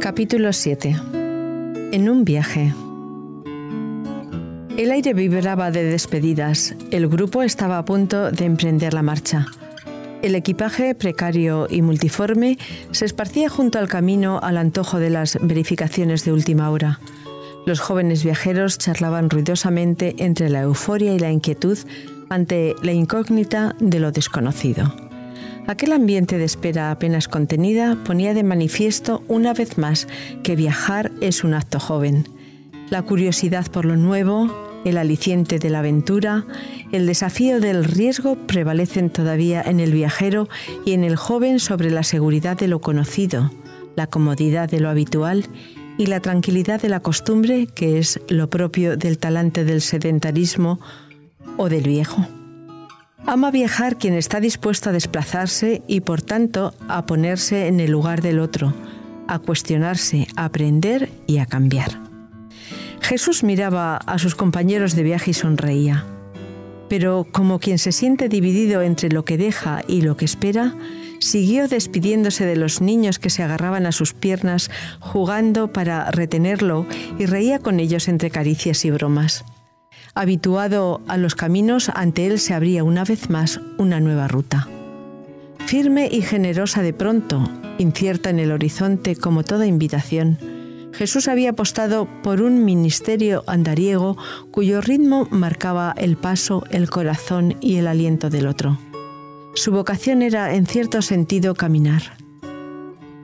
Capítulo 7 En un viaje. El aire vibraba de despedidas. El grupo estaba a punto de emprender la marcha. El equipaje, precario y multiforme, se esparcía junto al camino al antojo de las verificaciones de última hora. Los jóvenes viajeros charlaban ruidosamente entre la euforia y la inquietud ante la incógnita de lo desconocido. Aquel ambiente de espera apenas contenida ponía de manifiesto una vez más que viajar es un acto joven. La curiosidad por lo nuevo, el aliciente de la aventura, el desafío del riesgo prevalecen todavía en el viajero y en el joven sobre la seguridad de lo conocido, la comodidad de lo habitual y la tranquilidad de la costumbre, que es lo propio del talante del sedentarismo o del viejo. Ama viajar quien está dispuesto a desplazarse y por tanto a ponerse en el lugar del otro, a cuestionarse, a aprender y a cambiar. Jesús miraba a sus compañeros de viaje y sonreía. Pero como quien se siente dividido entre lo que deja y lo que espera, siguió despidiéndose de los niños que se agarraban a sus piernas, jugando para retenerlo y reía con ellos entre caricias y bromas. Habituado a los caminos, ante él se abría una vez más una nueva ruta. Firme y generosa de pronto, incierta en el horizonte como toda invitación, Jesús había apostado por un ministerio andariego cuyo ritmo marcaba el paso, el corazón y el aliento del otro. Su vocación era, en cierto sentido, caminar.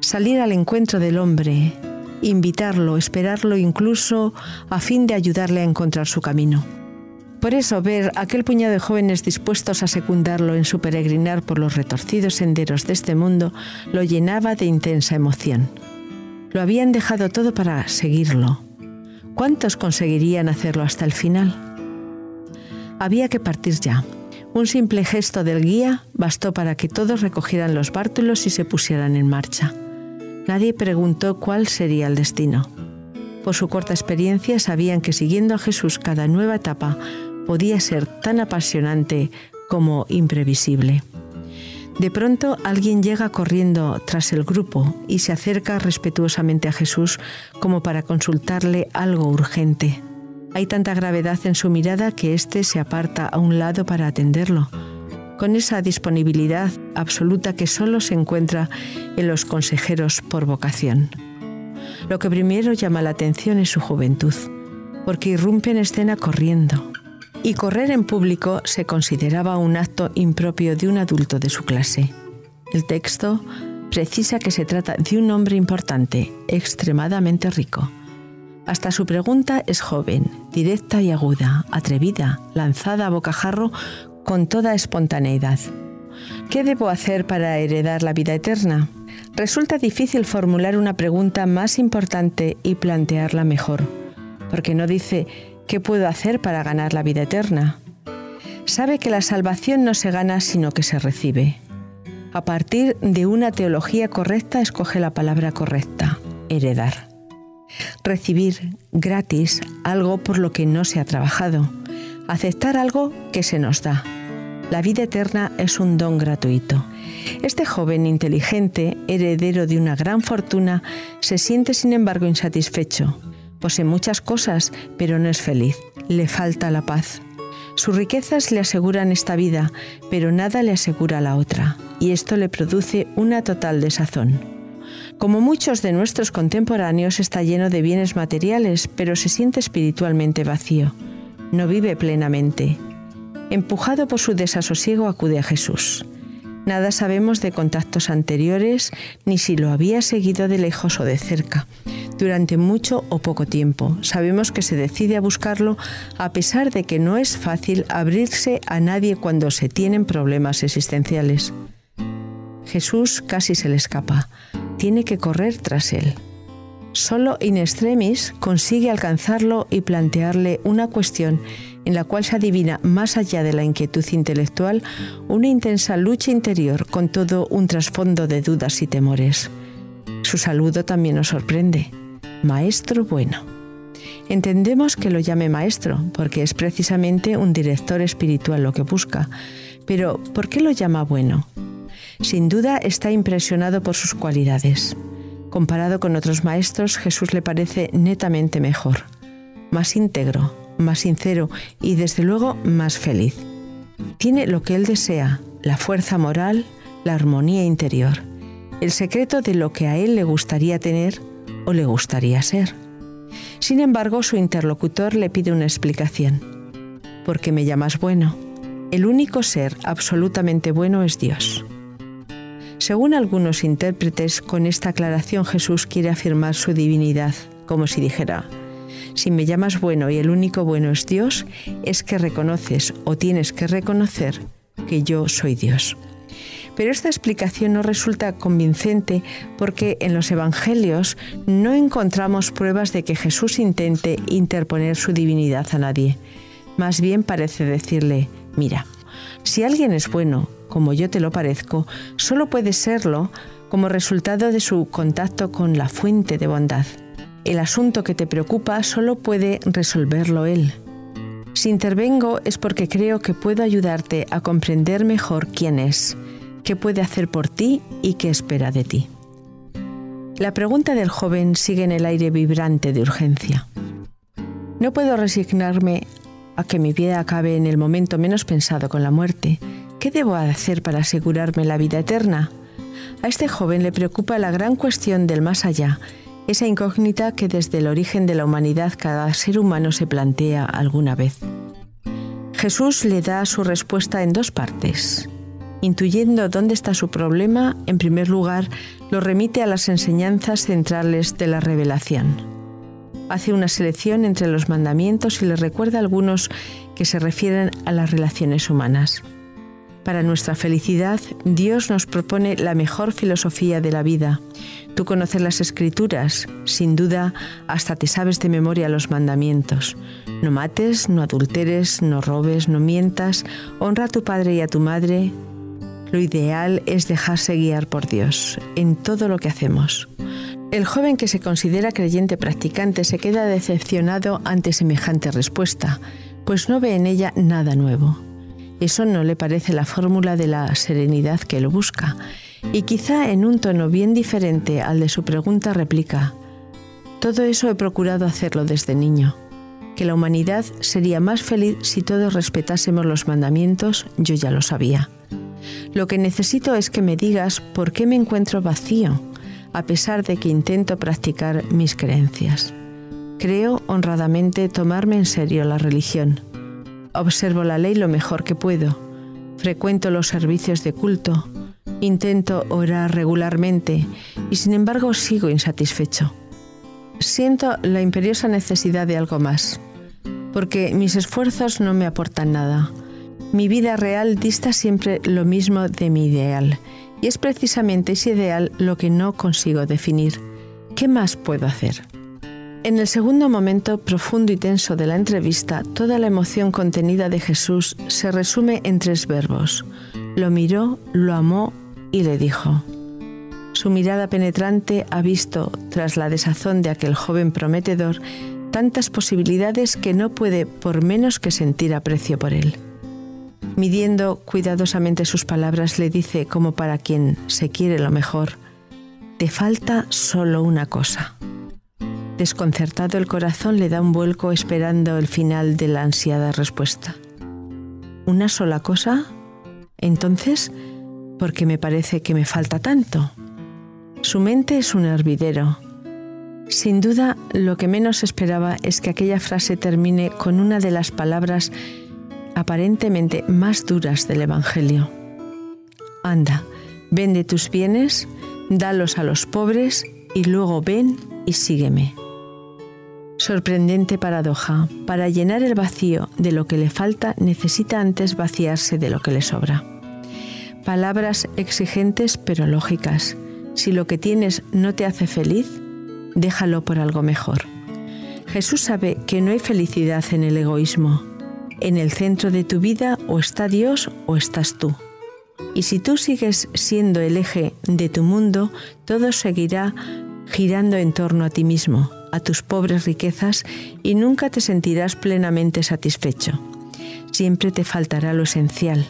Salir al encuentro del hombre, invitarlo, esperarlo incluso a fin de ayudarle a encontrar su camino. Por eso ver aquel puñado de jóvenes dispuestos a secundarlo en su peregrinar por los retorcidos senderos de este mundo lo llenaba de intensa emoción. Lo habían dejado todo para seguirlo. ¿Cuántos conseguirían hacerlo hasta el final? Había que partir ya. Un simple gesto del guía bastó para que todos recogieran los bártulos y se pusieran en marcha. Nadie preguntó cuál sería el destino. Por su corta experiencia sabían que siguiendo a Jesús cada nueva etapa podía ser tan apasionante como imprevisible. De pronto alguien llega corriendo tras el grupo y se acerca respetuosamente a Jesús como para consultarle algo urgente. Hay tanta gravedad en su mirada que éste se aparta a un lado para atenderlo, con esa disponibilidad absoluta que solo se encuentra en los consejeros por vocación. Lo que primero llama la atención es su juventud, porque irrumpe en escena corriendo, y correr en público se consideraba un acto impropio de un adulto de su clase. El texto precisa que se trata de un hombre importante, extremadamente rico. Hasta su pregunta es joven, directa y aguda, atrevida, lanzada a bocajarro con toda espontaneidad. ¿Qué debo hacer para heredar la vida eterna? Resulta difícil formular una pregunta más importante y plantearla mejor, porque no dice ¿Qué puedo hacer para ganar la vida eterna? Sabe que la salvación no se gana sino que se recibe. A partir de una teología correcta escoge la palabra correcta, heredar. Recibir gratis algo por lo que no se ha trabajado. Aceptar algo que se nos da. La vida eterna es un don gratuito. Este joven inteligente, heredero de una gran fortuna, se siente sin embargo insatisfecho Posee muchas cosas, pero no es feliz. Le falta la paz. Sus riquezas le aseguran esta vida, pero nada le asegura la otra, y esto le produce una total desazón. Como muchos de nuestros contemporáneos, está lleno de bienes materiales, pero se siente espiritualmente vacío. No vive plenamente. Empujado por su desasosiego, acude a Jesús. Nada sabemos de contactos anteriores, ni si lo había seguido de lejos o de cerca durante mucho o poco tiempo. Sabemos que se decide a buscarlo a pesar de que no es fácil abrirse a nadie cuando se tienen problemas existenciales. Jesús casi se le escapa. Tiene que correr tras él. Solo in extremis consigue alcanzarlo y plantearle una cuestión en la cual se adivina, más allá de la inquietud intelectual, una intensa lucha interior con todo un trasfondo de dudas y temores. Su saludo también nos sorprende maestro bueno. Entendemos que lo llame maestro porque es precisamente un director espiritual lo que busca, pero ¿por qué lo llama bueno? Sin duda está impresionado por sus cualidades. Comparado con otros maestros, Jesús le parece netamente mejor, más íntegro, más sincero y desde luego más feliz. Tiene lo que él desea, la fuerza moral, la armonía interior, el secreto de lo que a él le gustaría tener o le gustaría ser. Sin embargo, su interlocutor le pide una explicación. ¿Por qué me llamas bueno? El único ser absolutamente bueno es Dios. Según algunos intérpretes, con esta aclaración Jesús quiere afirmar su divinidad, como si dijera, si me llamas bueno y el único bueno es Dios, es que reconoces o tienes que reconocer que yo soy Dios. Pero esta explicación no resulta convincente porque en los Evangelios no encontramos pruebas de que Jesús intente interponer su divinidad a nadie. Más bien parece decirle, mira, si alguien es bueno, como yo te lo parezco, solo puede serlo como resultado de su contacto con la fuente de bondad. El asunto que te preocupa solo puede resolverlo Él. Si intervengo es porque creo que puedo ayudarte a comprender mejor quién es, qué puede hacer por ti y qué espera de ti. La pregunta del joven sigue en el aire vibrante de urgencia. No puedo resignarme a que mi vida acabe en el momento menos pensado con la muerte. ¿Qué debo hacer para asegurarme la vida eterna? A este joven le preocupa la gran cuestión del más allá esa incógnita que desde el origen de la humanidad cada ser humano se plantea alguna vez. Jesús le da su respuesta en dos partes. Intuyendo dónde está su problema, en primer lugar, lo remite a las enseñanzas centrales de la revelación. Hace una selección entre los mandamientos y le recuerda algunos que se refieren a las relaciones humanas. Para nuestra felicidad, Dios nos propone la mejor filosofía de la vida. Tú conoces las escrituras, sin duda, hasta te sabes de memoria los mandamientos. No mates, no adulteres, no robes, no mientas, honra a tu padre y a tu madre. Lo ideal es dejarse guiar por Dios en todo lo que hacemos. El joven que se considera creyente practicante se queda decepcionado ante semejante respuesta, pues no ve en ella nada nuevo. Eso no le parece la fórmula de la serenidad que él busca. Y quizá en un tono bien diferente al de su pregunta replica, todo eso he procurado hacerlo desde niño. Que la humanidad sería más feliz si todos respetásemos los mandamientos, yo ya lo sabía. Lo que necesito es que me digas por qué me encuentro vacío, a pesar de que intento practicar mis creencias. Creo honradamente tomarme en serio la religión observo la ley lo mejor que puedo, frecuento los servicios de culto, intento orar regularmente y sin embargo sigo insatisfecho. Siento la imperiosa necesidad de algo más, porque mis esfuerzos no me aportan nada. Mi vida real dista siempre lo mismo de mi ideal, y es precisamente ese ideal lo que no consigo definir. ¿Qué más puedo hacer? En el segundo momento profundo y tenso de la entrevista, toda la emoción contenida de Jesús se resume en tres verbos. Lo miró, lo amó y le dijo. Su mirada penetrante ha visto, tras la desazón de aquel joven prometedor, tantas posibilidades que no puede por menos que sentir aprecio por él. Midiendo cuidadosamente sus palabras, le dice como para quien se quiere lo mejor, te falta solo una cosa. Desconcertado el corazón le da un vuelco esperando el final de la ansiada respuesta. ¿Una sola cosa? Entonces, ¿por qué me parece que me falta tanto? Su mente es un hervidero. Sin duda, lo que menos esperaba es que aquella frase termine con una de las palabras aparentemente más duras del Evangelio. Anda, vende tus bienes, dalos a los pobres y luego ven y sígueme. Sorprendente paradoja. Para llenar el vacío de lo que le falta, necesita antes vaciarse de lo que le sobra. Palabras exigentes pero lógicas. Si lo que tienes no te hace feliz, déjalo por algo mejor. Jesús sabe que no hay felicidad en el egoísmo. En el centro de tu vida o está Dios o estás tú. Y si tú sigues siendo el eje de tu mundo, todo seguirá girando en torno a ti mismo, a tus pobres riquezas y nunca te sentirás plenamente satisfecho. Siempre te faltará lo esencial.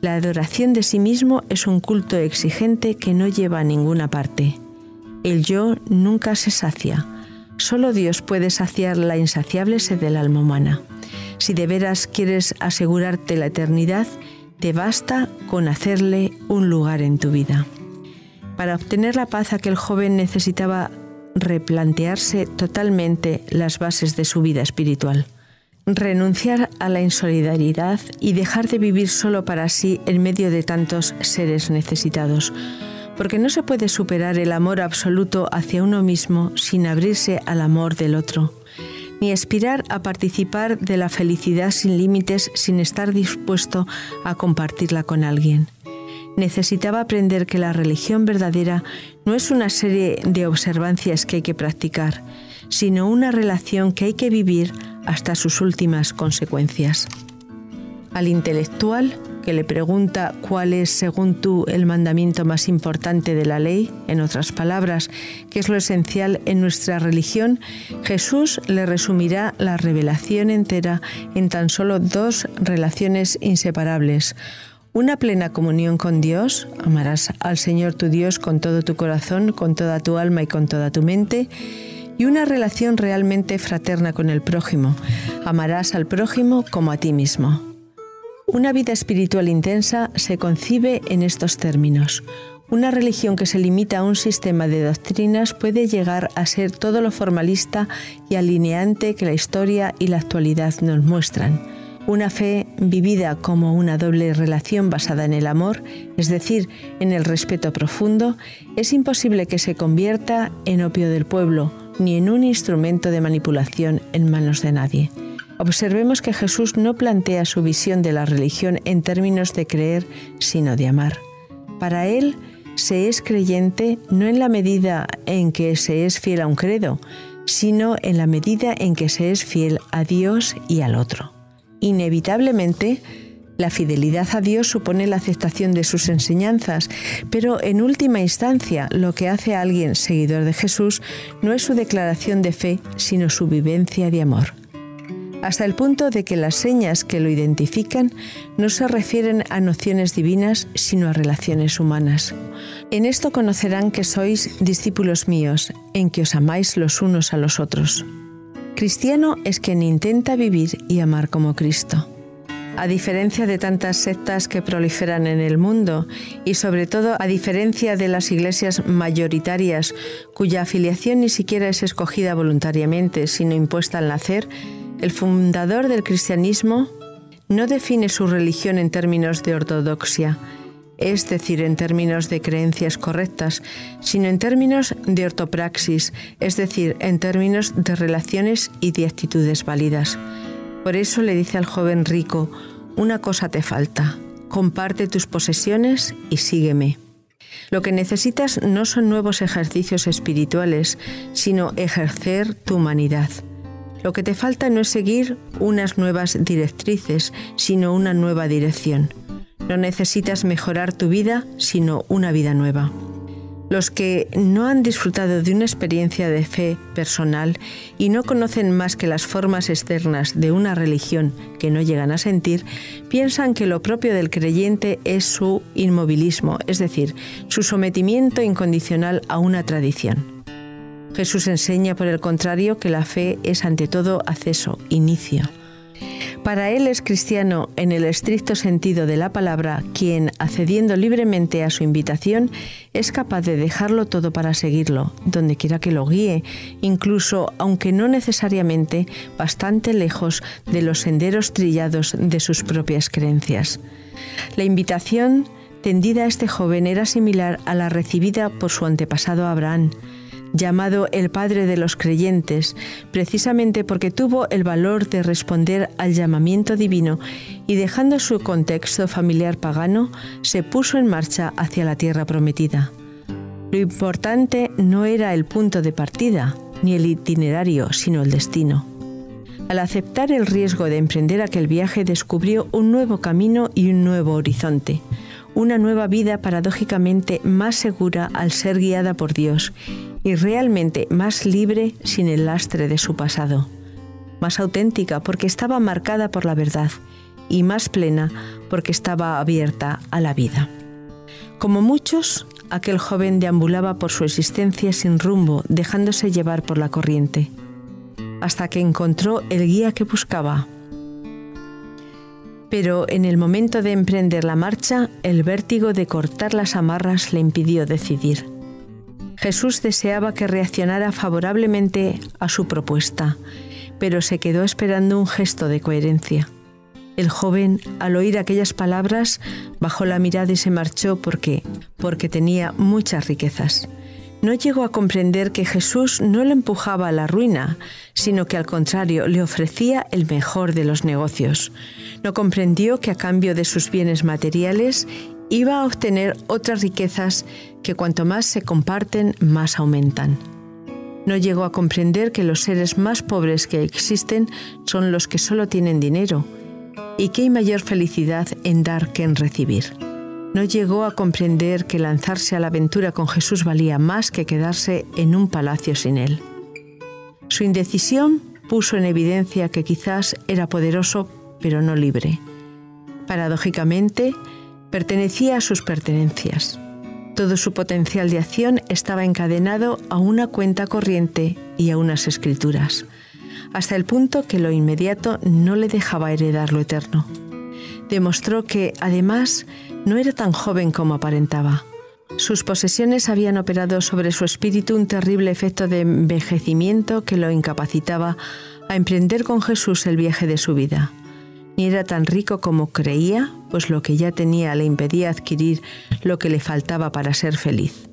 La adoración de sí mismo es un culto exigente que no lleva a ninguna parte. El yo nunca se sacia. Solo Dios puede saciar la insaciable sed del alma humana. Si de veras quieres asegurarte la eternidad, te basta con hacerle un lugar en tu vida. Para obtener la paz aquel joven necesitaba replantearse totalmente las bases de su vida espiritual. Renunciar a la insolidaridad y dejar de vivir solo para sí en medio de tantos seres necesitados, porque no se puede superar el amor absoluto hacia uno mismo sin abrirse al amor del otro, ni aspirar a participar de la felicidad sin límites sin estar dispuesto a compartirla con alguien necesitaba aprender que la religión verdadera no es una serie de observancias que hay que practicar, sino una relación que hay que vivir hasta sus últimas consecuencias. Al intelectual, que le pregunta cuál es, según tú, el mandamiento más importante de la ley, en otras palabras, qué es lo esencial en nuestra religión, Jesús le resumirá la revelación entera en tan solo dos relaciones inseparables una plena comunión con Dios, amarás al Señor tu Dios con todo tu corazón, con toda tu alma y con toda tu mente, y una relación realmente fraterna con el prójimo, amarás al prójimo como a ti mismo. Una vida espiritual intensa se concibe en estos términos. Una religión que se limita a un sistema de doctrinas puede llegar a ser todo lo formalista y alineante que la historia y la actualidad nos muestran una fe vivida como una doble relación basada en el amor, es decir, en el respeto profundo, es imposible que se convierta en opio del pueblo ni en un instrumento de manipulación en manos de nadie. Observemos que Jesús no plantea su visión de la religión en términos de creer, sino de amar. Para él, se es creyente no en la medida en que se es fiel a un credo, sino en la medida en que se es fiel a Dios y al otro. Inevitablemente, la fidelidad a Dios supone la aceptación de sus enseñanzas, pero en última instancia lo que hace a alguien seguidor de Jesús no es su declaración de fe, sino su vivencia de amor. Hasta el punto de que las señas que lo identifican no se refieren a nociones divinas, sino a relaciones humanas. En esto conocerán que sois discípulos míos, en que os amáis los unos a los otros. Cristiano es quien intenta vivir y amar como Cristo. A diferencia de tantas sectas que proliferan en el mundo y sobre todo a diferencia de las iglesias mayoritarias cuya afiliación ni siquiera es escogida voluntariamente sino impuesta al nacer, el fundador del cristianismo no define su religión en términos de ortodoxia, es decir, en términos de creencias correctas, sino en términos de ortopraxis, es decir, en términos de relaciones y de actitudes válidas. Por eso le dice al joven rico, una cosa te falta, comparte tus posesiones y sígueme. Lo que necesitas no son nuevos ejercicios espirituales, sino ejercer tu humanidad. Lo que te falta no es seguir unas nuevas directrices, sino una nueva dirección. No necesitas mejorar tu vida, sino una vida nueva. Los que no han disfrutado de una experiencia de fe personal y no conocen más que las formas externas de una religión que no llegan a sentir, piensan que lo propio del creyente es su inmovilismo, es decir, su sometimiento incondicional a una tradición. Jesús enseña, por el contrario, que la fe es ante todo acceso, inicio. Para él es cristiano en el estricto sentido de la palabra quien, accediendo libremente a su invitación, es capaz de dejarlo todo para seguirlo, donde quiera que lo guíe, incluso aunque no necesariamente bastante lejos de los senderos trillados de sus propias creencias. La invitación tendida a este joven era similar a la recibida por su antepasado Abraham, llamado el Padre de los Creyentes, precisamente porque tuvo el valor de responder al llamamiento divino y dejando su contexto familiar pagano, se puso en marcha hacia la tierra prometida. Lo importante no era el punto de partida, ni el itinerario, sino el destino. Al aceptar el riesgo de emprender aquel viaje descubrió un nuevo camino y un nuevo horizonte, una nueva vida paradójicamente más segura al ser guiada por Dios y realmente más libre sin el lastre de su pasado, más auténtica porque estaba marcada por la verdad y más plena porque estaba abierta a la vida. Como muchos, aquel joven deambulaba por su existencia sin rumbo, dejándose llevar por la corriente, hasta que encontró el guía que buscaba. Pero en el momento de emprender la marcha, el vértigo de cortar las amarras le impidió decidir. Jesús deseaba que reaccionara favorablemente a su propuesta, pero se quedó esperando un gesto de coherencia. El joven, al oír aquellas palabras, bajó la mirada y se marchó porque, porque tenía muchas riquezas. No llegó a comprender que Jesús no le empujaba a la ruina, sino que al contrario le ofrecía el mejor de los negocios. No comprendió que a cambio de sus bienes materiales iba a obtener otras riquezas que cuanto más se comparten, más aumentan. No llegó a comprender que los seres más pobres que existen son los que solo tienen dinero y que hay mayor felicidad en dar que en recibir. No llegó a comprender que lanzarse a la aventura con Jesús valía más que quedarse en un palacio sin él. Su indecisión puso en evidencia que quizás era poderoso pero no libre. Paradójicamente, pertenecía a sus pertenencias. Todo su potencial de acción estaba encadenado a una cuenta corriente y a unas escrituras hasta el punto que lo inmediato no le dejaba heredar lo eterno. Demostró que, además, no era tan joven como aparentaba. Sus posesiones habían operado sobre su espíritu un terrible efecto de envejecimiento que lo incapacitaba a emprender con Jesús el viaje de su vida. Ni era tan rico como creía, pues lo que ya tenía le impedía adquirir lo que le faltaba para ser feliz.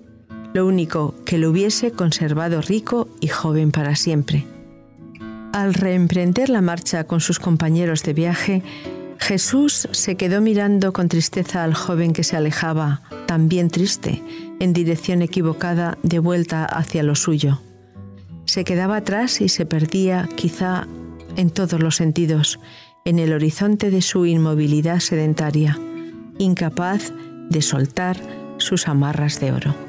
Lo único que lo hubiese conservado rico y joven para siempre. Al reemprender la marcha con sus compañeros de viaje, Jesús se quedó mirando con tristeza al joven que se alejaba, también triste, en dirección equivocada de vuelta hacia lo suyo. Se quedaba atrás y se perdía, quizá en todos los sentidos, en el horizonte de su inmovilidad sedentaria, incapaz de soltar sus amarras de oro.